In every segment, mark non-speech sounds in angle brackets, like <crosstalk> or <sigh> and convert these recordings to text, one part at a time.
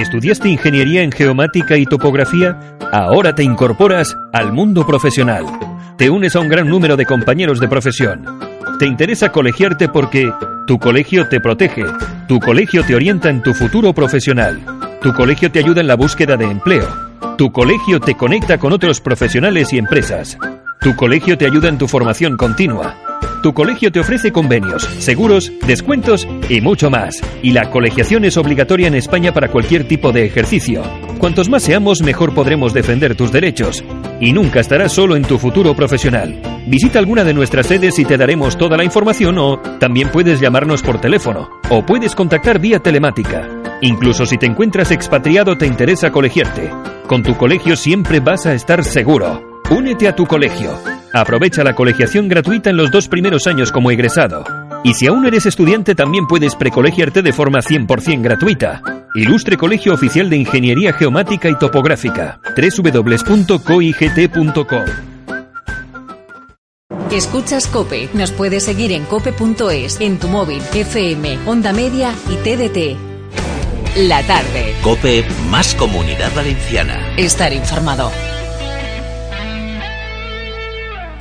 ¿Estudiaste ingeniería en geomática y topografía? Ahora te incorporas al mundo profesional. Te unes a un gran número de compañeros de profesión. Te interesa colegiarte porque tu colegio te protege, tu colegio te orienta en tu futuro profesional, tu colegio te ayuda en la búsqueda de empleo, tu colegio te conecta con otros profesionales y empresas, tu colegio te ayuda en tu formación continua. Tu colegio te ofrece convenios, seguros, descuentos y mucho más. Y la colegiación es obligatoria en España para cualquier tipo de ejercicio. Cuantos más seamos, mejor podremos defender tus derechos. Y nunca estarás solo en tu futuro profesional. Visita alguna de nuestras sedes y te daremos toda la información o también puedes llamarnos por teléfono o puedes contactar vía telemática. Incluso si te encuentras expatriado te interesa colegiarte. Con tu colegio siempre vas a estar seguro. Únete a tu colegio. Aprovecha la colegiación gratuita en los dos primeros años como egresado. Y si aún eres estudiante también puedes precolegiarte de forma 100% gratuita. Ilustre Colegio Oficial de Ingeniería Geomática y Topográfica. www.coigt.com Escuchas Cope. Nos puedes seguir en cope.es, en tu móvil, FM, Onda Media y TDT. La tarde. Cope más comunidad valenciana. Estar informado.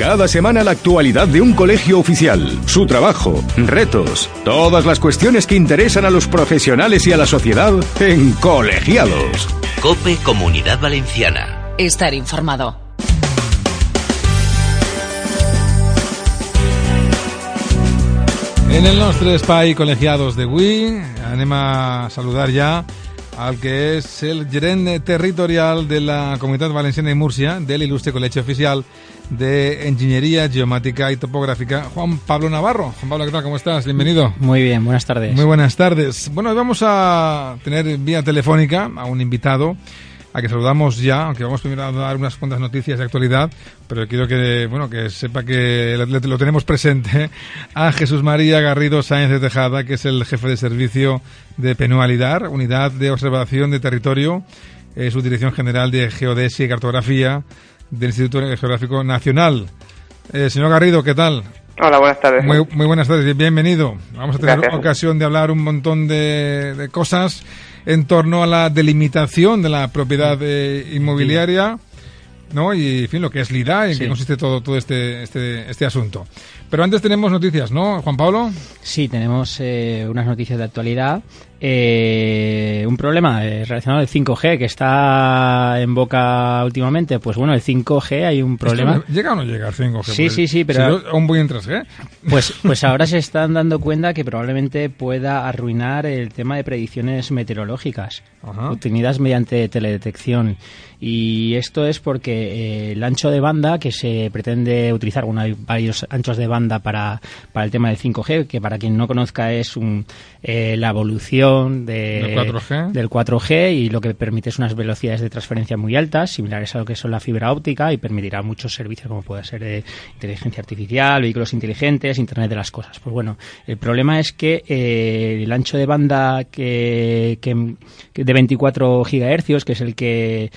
Cada semana la actualidad de un colegio oficial, su trabajo, retos, todas las cuestiones que interesan a los profesionales y a la sociedad en Colegiados. Cope Comunidad Valenciana. Estar informado. En el nostre espai col·legiados d'avui anem a saludar ja al que és el gerent territorial de la Comunitat Valenciana de Múrcia de l'il·lustre Col·legi Oficial de Ingeniería Geomática y Topográfica, Juan Pablo Navarro. Juan Pablo, ¿qué tal? ¿Cómo estás? Bienvenido. Muy bien, buenas tardes. Muy buenas tardes. Bueno, hoy vamos a tener vía telefónica a un invitado a que saludamos ya, aunque vamos primero a dar unas cuantas noticias de actualidad, pero quiero que, bueno, que sepa que lo, tenemos presente a Jesús María Garrido Sáenz de Tejada, que es el jefe de servicio de Penualidad, Unidad de Observación de Territorio, eh, su Dirección General de Geodesia y Cartografía del Instituto Geográfico Nacional. Eh, señor Garrido, ¿qué tal? Hola, buenas tardes. Muy, muy buenas tardes, bienvenido. Vamos a tener Gracias. ocasión de hablar un montón de, de cosas en torno a la delimitación de la propiedad eh, inmobiliaria, ¿no? Y, en fin, lo que es LIDA y en Sí. qué consiste todo, todo este, este, este asunto. Pero antes tenemos noticias, ¿no, Juan Pablo? Sí, tenemos eh, unas noticias de actualidad. Eh, un problema eh, relacionado al 5G que está en boca últimamente. Pues bueno, el 5G hay un problema. ¿Llega o no llega el 5G? Sí, sí, sí, pero. Si aún voy en 3G. Pues, <laughs> pues ahora se están dando cuenta que probablemente pueda arruinar el tema de predicciones meteorológicas, obtenidas mediante teledetección. Y esto es porque eh, el ancho de banda que se pretende utilizar, bueno, hay varios anchos de banda para, para el tema del 5G, que para quien no conozca es un, eh, la evolución de, 4G? del 4G y lo que permite es unas velocidades de transferencia muy altas, similares a lo que son la fibra óptica y permitirá muchos servicios como puede ser de inteligencia artificial, vehículos inteligentes, Internet de las cosas. Pues bueno, el problema es que eh, el ancho de banda que, que, de 24 gigahercios, que es el que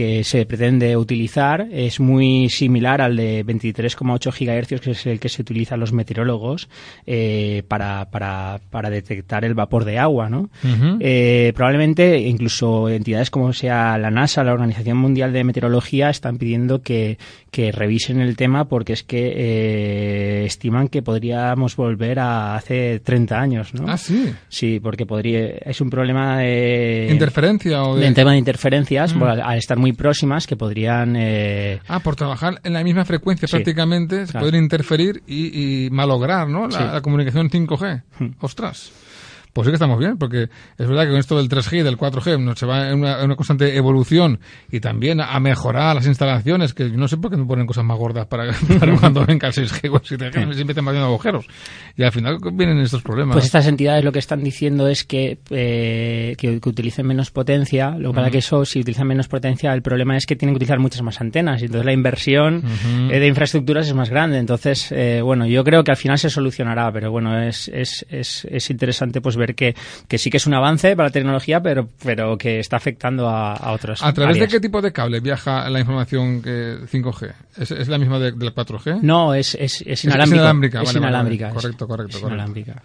que se pretende utilizar es muy similar al de 23,8 gigahercios, que es el que se utiliza los meteorólogos eh, para, para, para, detectar el vapor de agua. ¿no? Eh, probablemente incluso entidades como sea la NASA, la Organización Mundial de Meteorología, están pidiendo que, que revisen el tema porque es que eh, estiman que podríamos volver a hace 30 años. ¿no? Ah, sí. Sí, porque podría, es un problema de... ¿Interferencia o de...? tema de interferencias, mm. al estar muy próximas que podrían... Eh... Ah, por trabajar en la misma frecuencia prácticamente, se pueden interferir y, malograr ¿no? la, comunicación 5G. Hmm. Ostras. Pues sí que estamos bien, porque es verdad que con esto del 3G y del 4G no se va en una, constante evolución y también a mejorar las instalaciones, que no sé por qué me ponen cosas más gordas para, <laughs> cuando venga el 6G o el 7G, siempre están haciendo agujeros. Y al final vienen estos problemas. Pues estas entidades lo que están diciendo es que, eh, que, utilicen menos potencia, lo que pasa que eso, si utilizan menos potencia, el problema es que tienen que utilizar muchas más antenas, y entonces la inversión eh, de infraestructuras es más grande. Entonces, eh, bueno, yo creo que al final se solucionará, pero bueno, es, es, es, es interesante pues ver que, que sí que es un avance para la tecnología, pero, pero que está afectando a, a otros. ¿A través de qué tipo de cable viaja la información que 5G? ¿Es, la misma de, la 4G? No, es, es, es inalámbrica. Es inalámbrica. correcto, correcto. Es inalámbrica.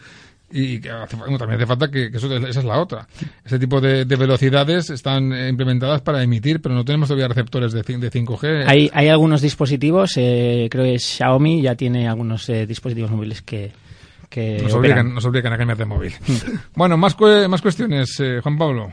Y también hace falta que, eso, esa es la otra. Ese tipo de, velocidades están implementadas para emitir, pero no tenemos todavía receptores de, de 5G. Hay, hay algunos dispositivos, eh, creo que Xiaomi ya tiene algunos eh, dispositivos móviles que, nos obligan, a cambiar de móvil. bueno, más, más cuestiones, eh, Juan Pablo.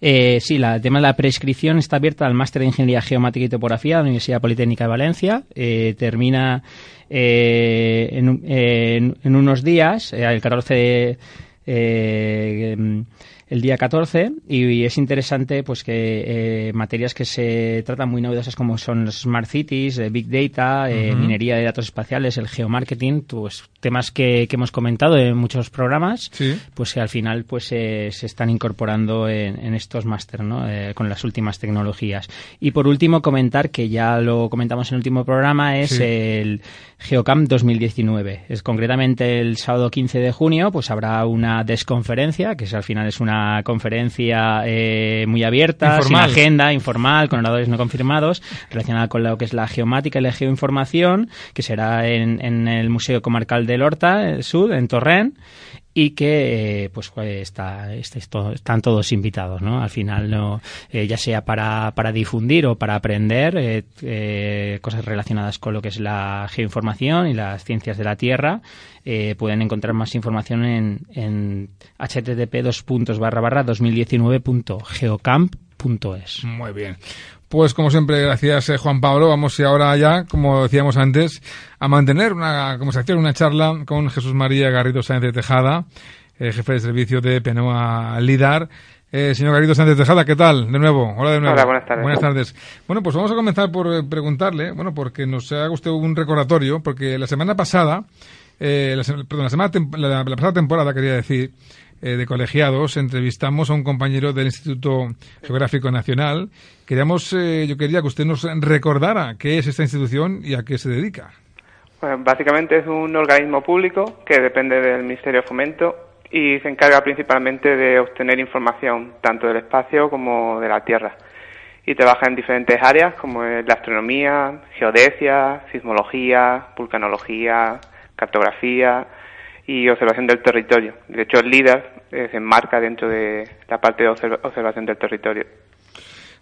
Eh, sí, el tema de la prescripción está abierta al máster de Ingeniería Geomática y Topografía de la Universidad Politécnica de Valencia. Eh, termina eh, en, en, unos días, el 14 de el día 14 y, es interesante pues que eh, materias que se tratan muy novedosas como son los smart cities, eh, big data, eh, minería de datos espaciales, el geomarketing, pues temas que, que hemos comentado en muchos programas, pues al final pues se están incorporando en, estos máster, ¿no? con las últimas tecnologías. Y por último comentar que ya lo comentamos en el último programa es el Geocamp 2019. Es concretamente el sábado 15 de junio, pues habrá una desconferencia que es, al final es una conferencia eh, muy abierta, sin agenda, informal, con oradores no confirmados, relacionada con lo que es la geomática y la geoinformación, que será en, en el Museo Comarcal del Horta, el Sur, en Torrent, y que eh, pues, pues está, están todos invitados ¿no? al final no eh, ya sea para, para difundir o para aprender eh, cosas relacionadas con lo que es la geoinformación y las ciencias de la tierra pueden encontrar más información en, en http 2019.geocamp.es muy bien pues como siempre, gracias eh, Juan Pablo. Vamos y ahora ya, como decíamos antes, a mantener una conversación, una charla con Jesús María Garrido Sánchez de Tejada, eh, jefe de servicio de Penoa Lidar. Eh, señor Garrido Sánchez Tejada, ¿qué tal? De nuevo. Hola de nuevo. Hola, buenas tardes. Buenas tardes. Bueno, pues vamos a comenzar por preguntarle, bueno, porque nos haga usted un recordatorio, porque la semana pasada, la, perdón, la, semana, la pasada temporada, quería decir, eh, de colegiados entrevistamos a un compañero del Instituto Geográfico Nacional. Queríamos, eh, yo quería que usted nos recordara qué es esta institución y a qué se dedica. Bueno, básicamente es un organismo público que depende del Ministerio de Fomento y se encarga principalmente de obtener información tanto del espacio como de la Tierra. Y trabaja en diferentes áreas como la astronomía, geodesia, sismología, vulcanología, cartografía, y observación del territorio. De hecho, el LIDAR eh, se enmarca dentro de la parte de observación del territorio.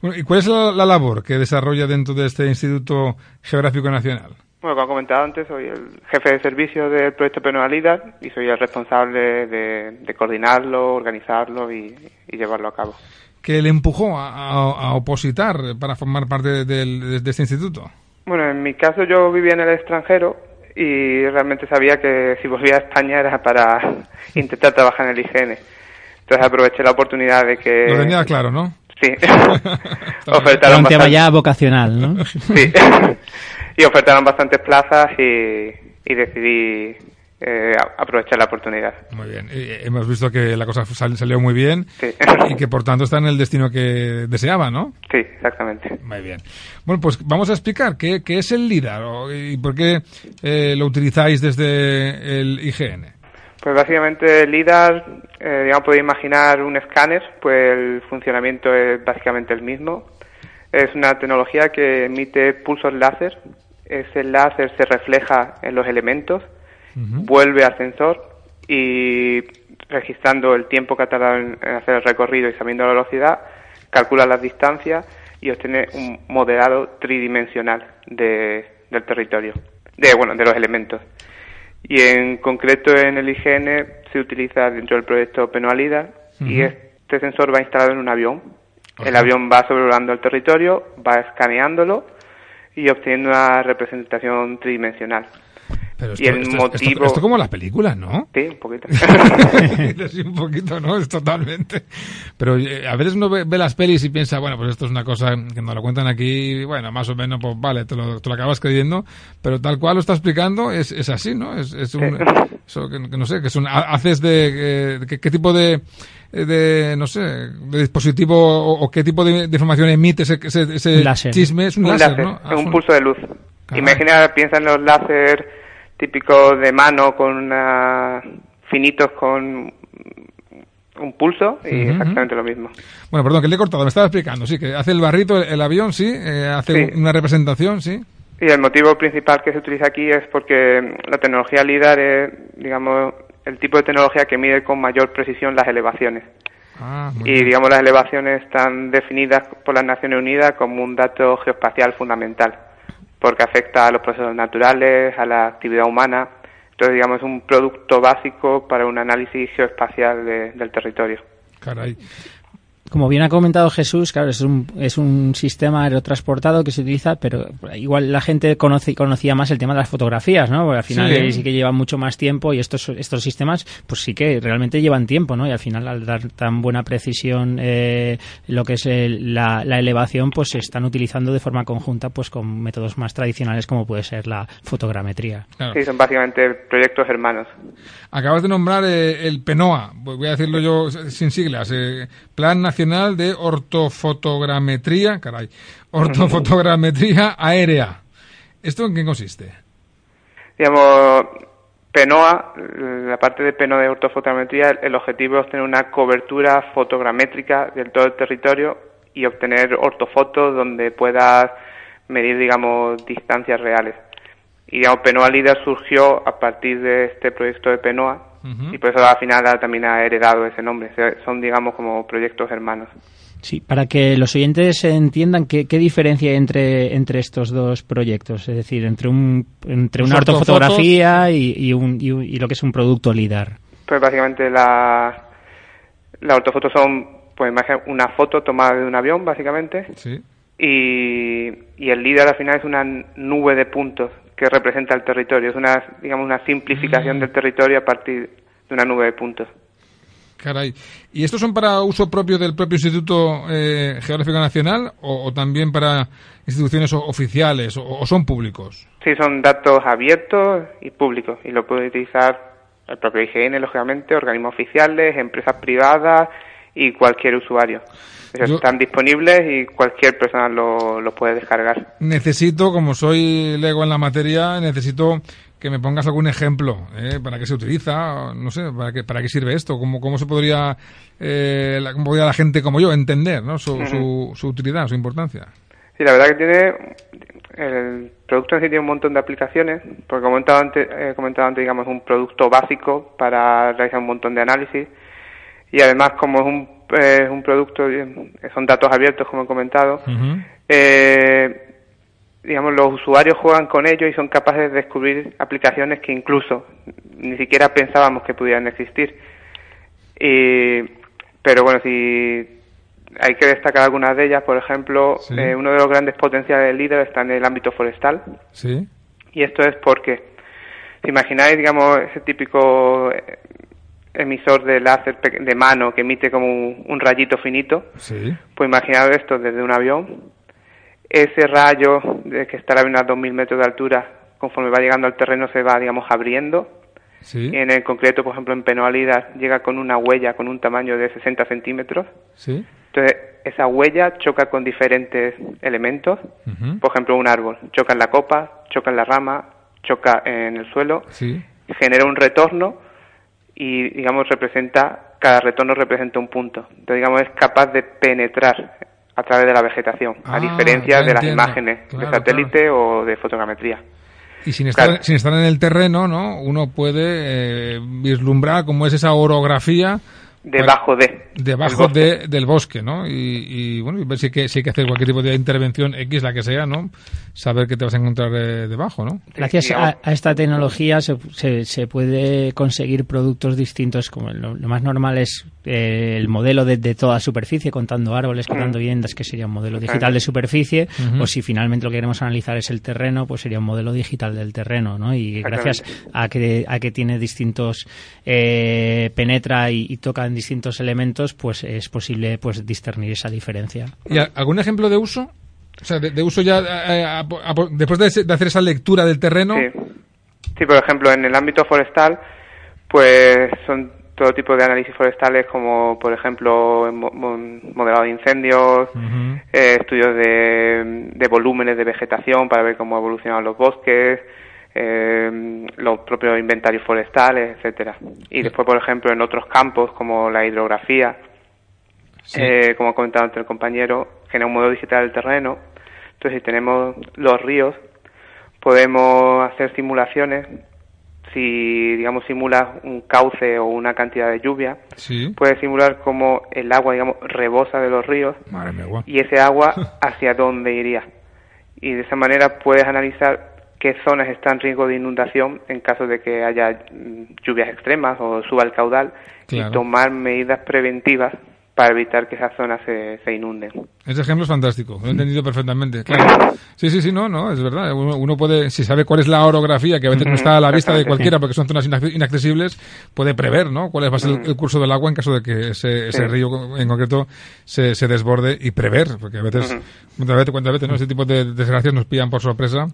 ¿Y cuál es la, labor que desarrolla dentro de este Instituto Geográfico Nacional? Bueno, como he comentado antes, soy el jefe de servicio del proyecto Penalidad y soy el responsable de, coordinarlo, organizarlo y, llevarlo a cabo. ¿Qué le empujó a, opositar para formar parte de, este instituto? Bueno, en mi caso yo vivía en el extranjero y realmente sabía que si volvía a España era para intentar trabajar en el IGN. Entonces aproveché la oportunidad de que... Lo tenía claro, ¿no? Sí. <laughs> <laughs> ofertaron un tema ya vocacional, ¿no? sí. <laughs> y ofertaron bastantes plazas y, decidí eh, aprovechar la oportunidad. Muy bien. hemos visto que la cosa salió muy bien y que por tanto está en el destino que deseaba, ¿no? Sí, exactamente. Muy bien. Bueno, pues vamos a explicar qué, es el LIDAR y por qué eh, lo utilizáis desde el IGN. Pues básicamente el LIDAR, eh, digamos, podéis imaginar un escáner, pues el funcionamiento es básicamente el mismo. Es una tecnología que emite pulsos láser ese láser se refleja en los elementos, vuelve al sensor y registrando el tiempo que ha tardado en, hacer el recorrido y sabiendo la velocidad, calcula las distancias y obtiene un modelado tridimensional de, del territorio, de bueno, de los elementos. Y en concreto en el IGN se utiliza dentro del proyecto Penualida y este sensor va instalado en un avión. El avión va sobrevolando el territorio, va escaneándolo y obteniendo una representación tridimensional. Pero esto, y el motivo... Esto, como las películas, ¿no? Sí, un poquito. <laughs> sí, un poquito, ¿no? Es totalmente. Pero eh, a veces uno ve, las pelis y piensa, bueno, pues esto es una cosa que nos lo cuentan aquí, bueno, más o menos, pues vale, te lo, te lo acabas creyendo, pero tal cual lo está explicando es, es así, ¿no? Es, es un... Eso, que, no sé, que es un... Haces de... ¿Qué tipo de de, no sé, de dispositivo o, qué tipo de, información emite ese, ese, chisme? Es un, láser, ¿no? Es un pulso de luz. Imagina, piensa en los láser típicos de mano con finitos con un pulso y exactamente lo mismo. Bueno, perdón, que le he cortado, me estaba explicando, sí, que hace el barrito el, avión, sí, eh, hace una representación, sí. Y el motivo principal que se utiliza aquí es porque la tecnología LIDAR es, digamos, el tipo de tecnología que mide con mayor precisión las elevaciones. Ah, y digamos las elevaciones están definidas por las Naciones Unidas como un dato geoespacial fundamental, porque afecta a los procesos naturales, a la actividad humana. Entonces, digamos, es un producto básico para un análisis geoespacial del territorio. Caray. Como bien ha comentado Jesús, claro, es un, es un sistema aerotransportado que se utiliza, pero igual la gente conoce, conocía más el tema de las fotografías, ¿no? Porque al final sí, que lleva mucho más tiempo y estos, estos sistemas, pues sí que realmente llevan tiempo, ¿no? Y al final, al dar tan buena precisión eh, lo que es la, elevación, pues se están utilizando de forma conjunta, pues con métodos más tradicionales como puede ser la fotogrametría. Sí, son básicamente proyectos hermanos. Acabas de nombrar eh, el PENOA, voy a decirlo yo sin siglas, eh, Plan Nacional de Ortofotogrametría, caray, Ortofotogrametría <laughs> Aérea. ¿Esto en qué consiste? Digamos, PENOA, la parte de PENOA de ortofotogrametría, el objetivo es obtener una cobertura fotogramétrica del todo el territorio y obtener ortofotos donde puedas medir, digamos, distancias reales. Y digamos, Penoa Líder surgió a partir de este proyecto de Penoa y por eso al final también ha heredado ese nombre. Son, digamos, como proyectos hermanos. Sí, para que los oyentes entiendan qué, diferencia hay entre, entre estos dos proyectos, es decir, entre un entre una ortofotografía y, un, y, lo que es un producto LIDAR. Pues básicamente la, la ortofoto son pues una foto tomada de un avión, básicamente. Sí. Y, y el LIDAR al final es una nube de puntos que representa el territorio. Es una, digamos, una simplificación mm. del territorio a partir de una nube de puntos. Caray. ¿Y estos son para uso propio del propio Instituto eh, Geográfico Nacional o, también para instituciones oficiales o, son públicos? Sí, son datos abiertos y públicos y lo puede utilizar el propio IGN, lógicamente, organismos oficiales, empresas privadas y cualquier usuario están disponibles y cualquier persona lo, lo puede descargar. Necesito, como soy lego en la materia, necesito que me pongas algún ejemplo, ¿eh? ¿Para qué se utiliza? No sé, ¿para qué, para qué sirve esto? ¿Cómo, cómo se podría, eh, la, cómo podría la gente como yo entender ¿no? su, su, utilidad, su importancia? Sí, la verdad que tiene, el producto en sí tiene un montón de aplicaciones, porque como he comentado antes, antes digamos, un producto básico para realizar un montón de análisis, y además como es un es un producto, son datos abiertos, como he comentado, eh, digamos, los usuarios juegan con ellos y son capaces de descubrir aplicaciones que incluso ni siquiera pensábamos que pudieran existir. pero bueno, si hay que destacar algunas de ellas, por ejemplo, eh, uno de los grandes potenciales del líder está en el ámbito forestal. Sí. Y esto es porque, si imagináis, digamos, ese típico eh, emisor de láser de mano que emite como un, rayito finito, sí. pues imaginad esto desde un avión, ese rayo de que estará a unos 2.000 metros de altura, conforme va llegando al terreno se va, digamos, abriendo. Sí. En el concreto, por ejemplo, en penalidad llega con una huella con un tamaño de 60 centímetros. Sí. Entonces, esa huella choca con diferentes elementos. Por ejemplo, un árbol. Choca en la copa, choca en la rama, choca en el suelo. Sí. Genera un retorno y, digamos, representa, cada retorno representa un punto. Entonces, digamos, es capaz de penetrar a través de la vegetación, a Ah, diferencia de las imágenes Claro, de satélite o de fotogrametría. Y sin estar, Claro. sin estar en el terreno, ¿no? Uno puede eh, vislumbrar cómo es esa orografía Debajo de. debajo del bosque. de, del bosque, ¿no? Y, y, bueno, y ver si hay, que, si hay que hacer cualquier tipo de intervención X, la que sea, ¿no? Saber qué te vas a encontrar eh, debajo, ¿no? Gracias a, a esta tecnología se, se, se puede conseguir productos distintos. Como lo, lo más normal es eh, el modelo de, de toda superficie, contando árboles, contando viviendas, que sería un modelo digital de superficie. O si finalmente lo que queremos analizar es el terreno, pues sería un modelo digital del terreno, ¿no? Y gracias a que, a que tiene distintos, eh, penetra y, y toca en distintos elementos, pues es posible pues discernir esa diferencia. ¿Y algún ejemplo de uso? O sea, de, de uso ya, eh, a- a- después de, hacer esa lectura del terreno, Sí. Sí, por ejemplo, en el ámbito forestal, pues son todo tipo de análisis forestales como, por ejemplo, mo- mo- modelado de incendios, eh, estudios de, de volúmenes de vegetación para ver cómo evolucionan los bosques, eh, los propios inventarios forestales, etcétera. Y después, por ejemplo, en otros campos como la hidrografía, eh, como ha comentado antes el compañero, genera un modelo digital del terreno. Entonces, si tenemos los ríos, podemos hacer simulaciones. Si, digamos, simulas un cauce o una cantidad de lluvia, sí. puedes simular cómo el agua, digamos, rebosa de los ríos Madre mía, guau. y ese agua hacia dónde iría. Y de esa manera puedes analizar qué zonas están en riesgo de inundación en caso de que haya mm, lluvias extremas o suba el caudal Claro. y tomar medidas preventivas para evitar que esas zonas se, se inunden. Ese ejemplo es fantástico, lo he entendido perfectamente. Claro. Sí, sí, sí, no, no, es verdad. Uno, uno puede, si sabe cuál es la orografía, que a veces no está a la vista de cualquiera porque son zonas inac- inaccesibles, puede prever, ¿no? Cuál va a ser el, el curso del agua en caso de que ese, ese Sí. río en concreto se, se desborde y prever, porque a veces, muchas veces, cuántas veces, ¿no? Este tipo de desgracias nos pillan por sorpresa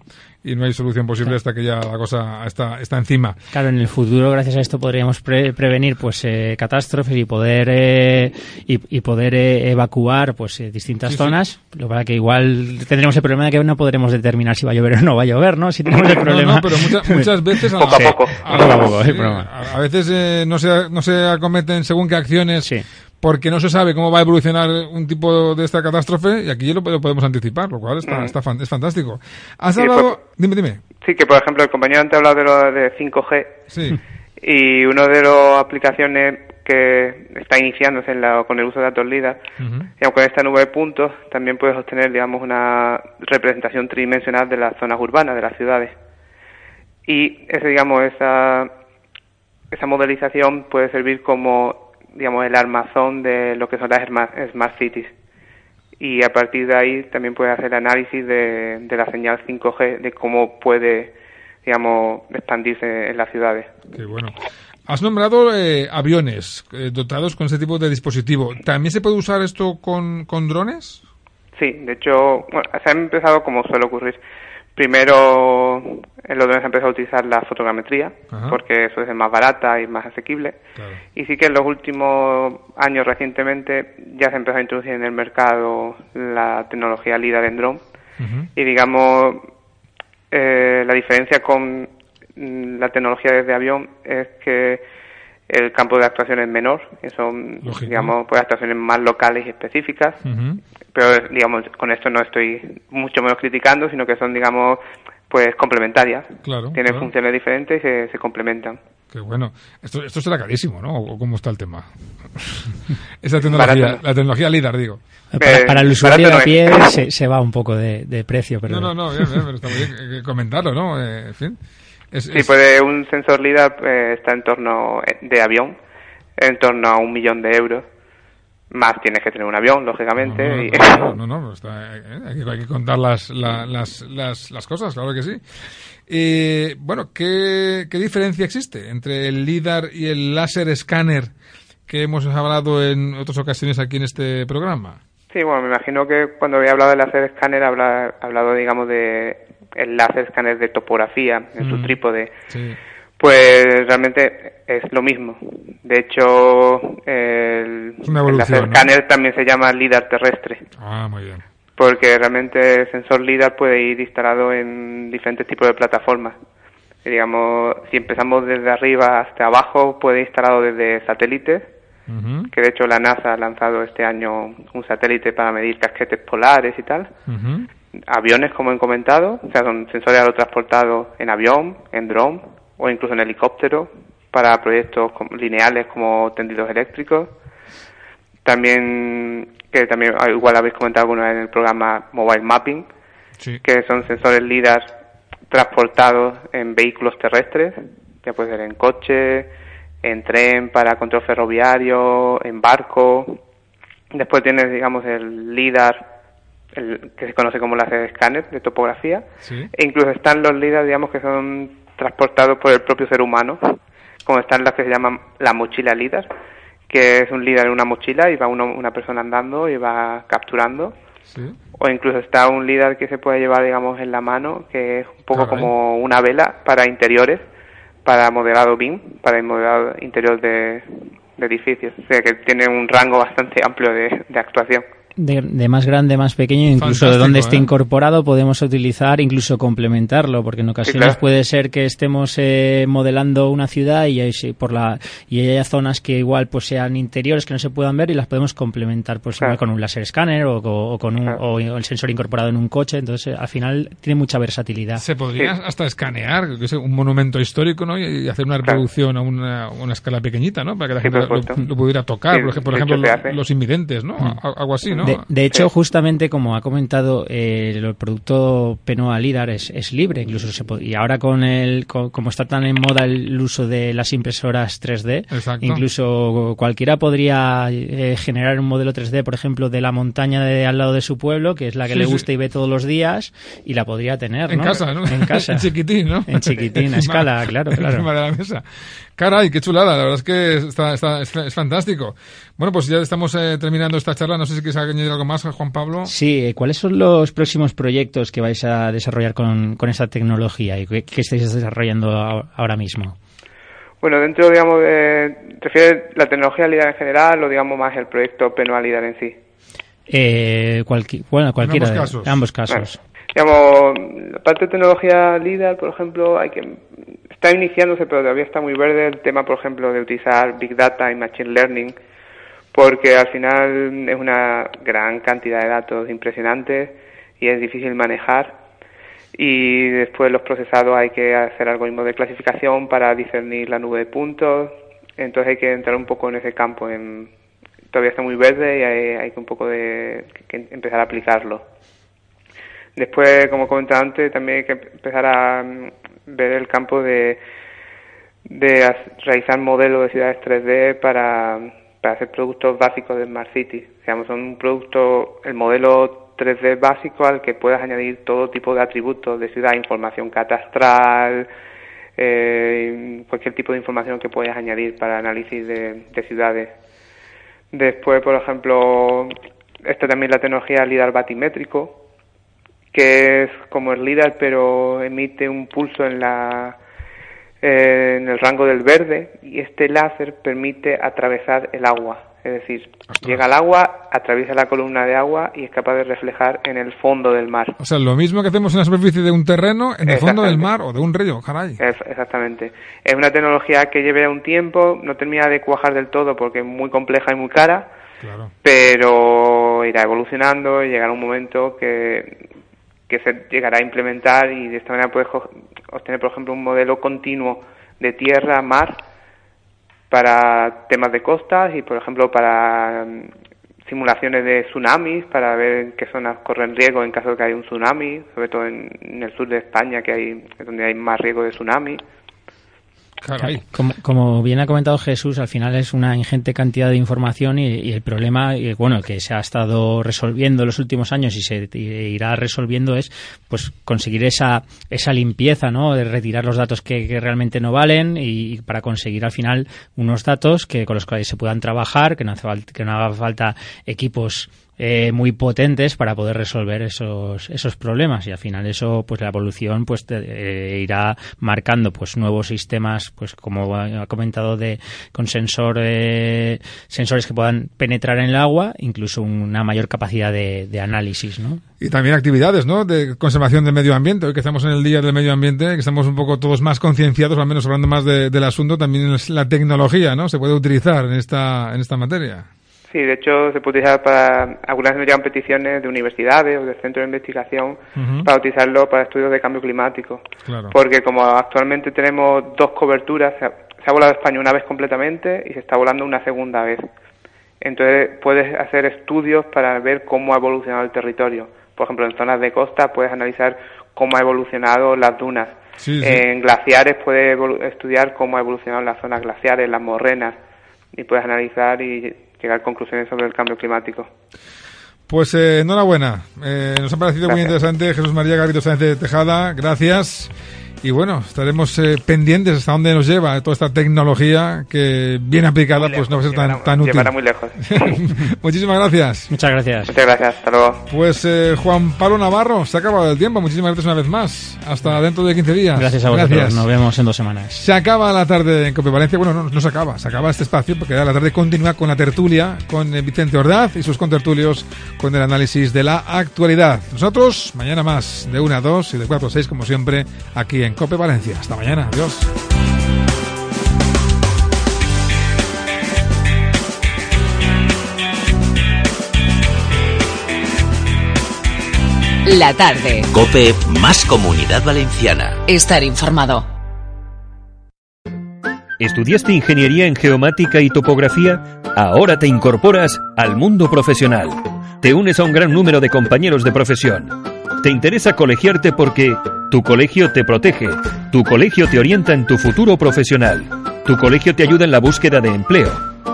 y no hay solución posible hasta que ya la cosa está, está encima. Claro, en el futuro, gracias a esto, podríamos pre- prevenir pues eh, catástrofes y poder eh, y, y poder eh, evacuar pues eh, distintas Sí, sí. zonas. Lo para que igual tendremos el problema de que no podremos determinar si va a llover o no va a llover, ¿no? Si tenemos <laughs> el No, problema. no, pero <laughs> muchas, muchas veces... Poco a poco. a- veces eh, no, se, no se acometen según qué acciones Sí. porque no se sabe cómo va a evolucionar un tipo de esta catástrofe y aquí lo, lo podemos anticipar, lo cual está, Mm. está fan- es fantástico. Has Sí, hablado... Dime, dime. Sí, que por ejemplo el compañero antes ha hablado de lo de 5G Sí. y una de las aplicaciones que está iniciándose en la- con el uso de datos LIDAR, Ujú. digamos, con esta nube de puntos también puedes obtener digamos una representación tridimensional de las zonas urbanas, de las ciudades. Y ese, digamos, esa, esa modelización puede servir como digamos el armazón de lo que son las smart, smart cities. Y a partir de ahí también puedes hacer análisis de, de la señal 5G, de cómo puede, digamos, expandirse en las ciudades. Qué bueno. Has nombrado eh, aviones eh, dotados con este tipo de dispositivo. ¿También se puede usar esto con, con drones? Sí, de hecho, bueno, se ha empezado como suele ocurrir. Primero, en los drones se ha empezado a utilizar la fotogrametría, Ajá. porque eso es más barata y más asequible. Claro. Y sí que en los últimos años recientemente ya se ha empezado a introducir en el mercado la tecnología LIDAR en drone. Y digamos, eh, la diferencia con mm, la tecnología desde avión es que el campo de actuación es menor, son, Lógico. digamos, pues actuaciones más locales y específicas pero digamos con esto no estoy mucho menos criticando sino que son digamos pues complementarias Claro, tienen claro. funciones diferentes y se, se complementan Qué bueno. Esto, esto será carísimo, ¿no? ¿O cómo está el tema? <laughs> Esa tecnología, la tecnología LIDAR, digo. Para, el usuario de a pie <laughs> se, va un poco de, precio. Pero... No, no, no, bien, bien, pero está bien comentarlo, ¿no? Eh, en fin. sí, pues un sensor LIDAR eh, está en torno eh, de avión, en torno a un millón de euros. Más tienes que tener un avión, lógicamente. No, no, no, hay, que, contar las, las, las, las, cosas, claro que sí. Eh, bueno, ¿qué, ¿qué diferencia existe entre el LIDAR y el láser escáner que hemos hablado en otras ocasiones aquí en este programa? Sí, bueno, me imagino que cuando había hablado del láser escáner, habla hablado, digamos, de el láser escáner de topografía en su mm. trípode. Pues realmente es lo mismo. De hecho, el, láser escáner también se llama LIDAR terrestre. Ah, muy bien. Porque realmente el sensor LIDAR puede ir instalado en diferentes tipos de plataformas. digamos, si empezamos desde arriba hasta abajo, puede ir instalado desde satélites que de hecho la NASA ha lanzado este año un satélite para medir casquetes polares y tal. Aviones, como he comentado, o sea, son sensores transportados en avión, en dron o incluso en helicóptero para proyectos lineales como tendidos eléctricos. También, que también ah, igual habéis comentado alguna vez en el programa Mobile Mapping, que son sensores LIDAR transportados en vehículos terrestres, ya puede ser en coche, en tren para control ferroviario, en barco. Después tienes, digamos, el LIDAR, el, que se conoce como láser escáner de topografía. E incluso están los LIDAR, digamos, que son transportados por el propio ser humano, como están las que se llaman la mochila LIDAR, que es un LIDAR en una mochila y va una persona andando y va capturando. O incluso está un LIDAR que se puede llevar, digamos, en la mano, que es un poco como una vela para interiores para modelado BIM, para el modelado interior de, de edificios. O sea que tiene un rango bastante amplio de, de actuación de, más grande, más pequeño, incluso de donde esté ¿eh? incorporado, podemos utilizar, incluso complementarlo, porque en ocasiones puede ser que estemos eh, modelando una ciudad y hay, por la, y haya zonas que igual pues sean interiores que no se puedan ver y las podemos complementar pues con un láser escáner o, con un, o el sensor incorporado en un coche, entonces al final tiene mucha versatilidad. Se podría hasta escanear un monumento histórico ¿no? y hacer una reproducción a una, una, escala pequeñita, ¿no? para que la gente lo, pudiera tocar, por ejemplo, los, invidentes, ¿no? Mm. Algo así, ¿no? De, hecho, justamente como ha comentado, eh, el producto Penoa Lidar es, es libre, incluso se y ahora con el como está tan en moda el uso de las impresoras 3D, incluso cualquiera podría eh, generar un modelo 3D, por ejemplo, de la montaña de al lado de su pueblo, que es la que le gusta y ve todos los días, y la podría tener, En casa, ¿no? En casa. <laughs> en chiquitín, ¿no? En chiquitín, a <laughs> escala, claro, claro. De la mesa. Caray, qué chulada, la verdad es que está, está, es fantástico. Bueno, pues ya estamos eh, terminando esta charla. No sé si quieres añadir algo más, Juan Pablo. Sí, eh, ¿cuáles son los próximos proyectos que vais a desarrollar con, con esta tecnología y qué, estáis desarrollando ahora mismo? Bueno, dentro, digamos, de, ¿refieres la tecnología LIDAR en general o, digamos, más el proyecto Penua LIDAR en sí? Eh, bueno, cualquiera ambos casos. De, ambos casos. digamos, la parte de tecnología LIDAR, por ejemplo, hay que está iniciándose, pero todavía está muy verde el tema, por ejemplo, de utilizar Big Data y Machine Learning, porque al final es una gran cantidad de datos impresionantes y es difícil manejar. Y después los procesados hay que hacer algoritmos de clasificación para discernir la nube de puntos. Entonces hay que entrar un poco en ese campo. En, todavía está muy verde y hay, que un poco de que empezar a aplicarlo. Después, como comentaba antes, también hay que empezar a ver el campo de, de realizar modelos de ciudades 3D para, para hacer productos básicos de Smart City. Digamos, son un producto, el modelo 3D básico al que puedas añadir todo tipo de atributos de ciudad, información catastral, eh, cualquier tipo de información que puedas añadir para análisis de, de ciudades. Después, por ejemplo, está también la tecnología LIDAR batimétrico, que es como el LIDAR pero emite un pulso en la eh, en el rango del verde y este láser permite atravesar el agua, es decir, llega al agua, atraviesa la columna de agua y es capaz de reflejar en el fondo del mar. O sea, lo mismo que hacemos en la superficie de un terreno, en el fondo del mar o de un río, caray. exactamente. Es una tecnología que lleva un tiempo, no termina de cuajar del todo porque es muy compleja y muy cara, pero irá evolucionando y llegará un momento que que se llegará a implementar y de esta manera puedes obtener, por ejemplo, un modelo continuo de tierra, mar, para temas de costas y, por ejemplo, para mm, simulaciones de tsunamis, para ver en qué zonas corren riesgo en caso de que haya un tsunami, sobre todo en, en el sur de España, que hay donde hay más riesgo de tsunami. Como, como, bien ha comentado Jesús, al final es una ingente cantidad de información y, el problema, y bueno, que se ha estado resolviendo en los últimos años y se irá resolviendo es, pues, conseguir esa esa limpieza, ¿no? De retirar los datos que, realmente no valen y, para conseguir al final unos datos que con los cuales se puedan trabajar, que no hace que no haga falta equipos eh, muy potentes para poder resolver esos, esos problemas y al final eso pues la evolución pues eh, irá marcando pues nuevos sistemas pues como ha comentado de con sensor eh, sensores que puedan penetrar en el agua incluso una mayor capacidad de, análisis ¿no? y también actividades ¿no? de conservación del medio ambiente hoy que estamos en el día del medio ambiente que estamos un poco todos más concienciados al menos hablando más del asunto también la tecnología no se puede utilizar en esta en esta materia Sí, de hecho se puede utilizar para, algunas me llegan peticiones de universidades o de centros de investigación para utilizarlo para estudios de cambio climático. Porque como actualmente tenemos dos coberturas, se ha, volado España una vez completamente y se está volando una segunda vez. Entonces puedes hacer estudios para ver cómo ha evolucionado el territorio. Por ejemplo, en zonas de costa puedes analizar cómo ha evolucionado las dunas. En glaciares puedes estudiar cómo ha evolucionado las zonas glaciares, las morrenas, y puedes analizar y llegar a conclusiones sobre el cambio climático. Pues eh, enhorabuena. Eh, nos ha parecido muy interesante Jesús María Garrido Sánchez de Tejada. Gracias. Y bueno, estaremos eh, pendientes hasta dónde nos lleva toda esta tecnología que bien aplicada pues no va a ser tan, tan útil. muy lejos. <laughs> Muchísimas gracias. Muchas gracias. Muchas gracias. Hasta luego. Pues eh, Juan Pablo Navarro, se ha acabado el tiempo. Muchísimas gracias una vez más. Hasta dentro de 15 días. Gracias a vosotros. Nos vemos en dos semanas. Se acaba la tarde en Cope Valencia. Bueno, no, no se acaba. Se acaba este espacio porque la tarde continúa con la tertulia con eh, Vicente Ordaz y sus contertulios con el análisis de la actualidad. Nosotros, mañana más, de 1 a 2 y de 4 a 6, como siempre, aquí en Cope Valencia. Hasta mañana. Adiós. La tarde. Cope más comunidad valenciana. Estar informado. ¿Estudiaste ingeniería en geomática y topografía? Ahora te incorporas al mundo profesional. Te unes a un gran número de compañeros de profesión. Te interesa colegiarte porque tu colegio te protege, tu colegio te orienta en tu futuro profesional, tu colegio te ayuda en la búsqueda de empleo,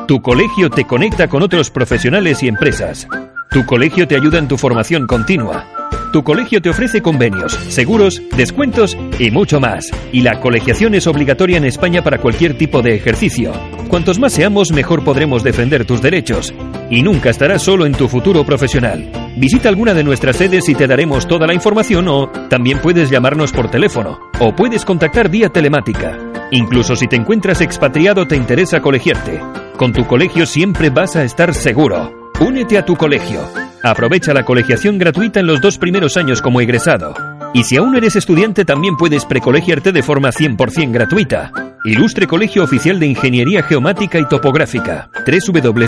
tu colegio te conecta con otros profesionales y empresas, tu colegio te ayuda en tu formación continua. Tu colegio te ofrece convenios, seguros, descuentos y mucho más. Y la colegiación es obligatoria en España para cualquier tipo de ejercicio. Cuantos más seamos, mejor podremos defender tus derechos. Y nunca estarás solo en tu futuro profesional. Visita alguna de nuestras sedes y te daremos toda la información o también puedes llamarnos por teléfono o puedes contactar vía telemática. Incluso si te encuentras expatriado te interesa colegiarte. Con tu colegio siempre vas a estar seguro. Únete a tu colegio. Aprovecha la colegiación gratuita en los dos primeros años como egresado. Y si aún eres estudiante también puedes precolegiarte de forma 100% gratuita. Ilustre Colegio Oficial de Ingeniería Geomática y Topográfica. www.coigt.com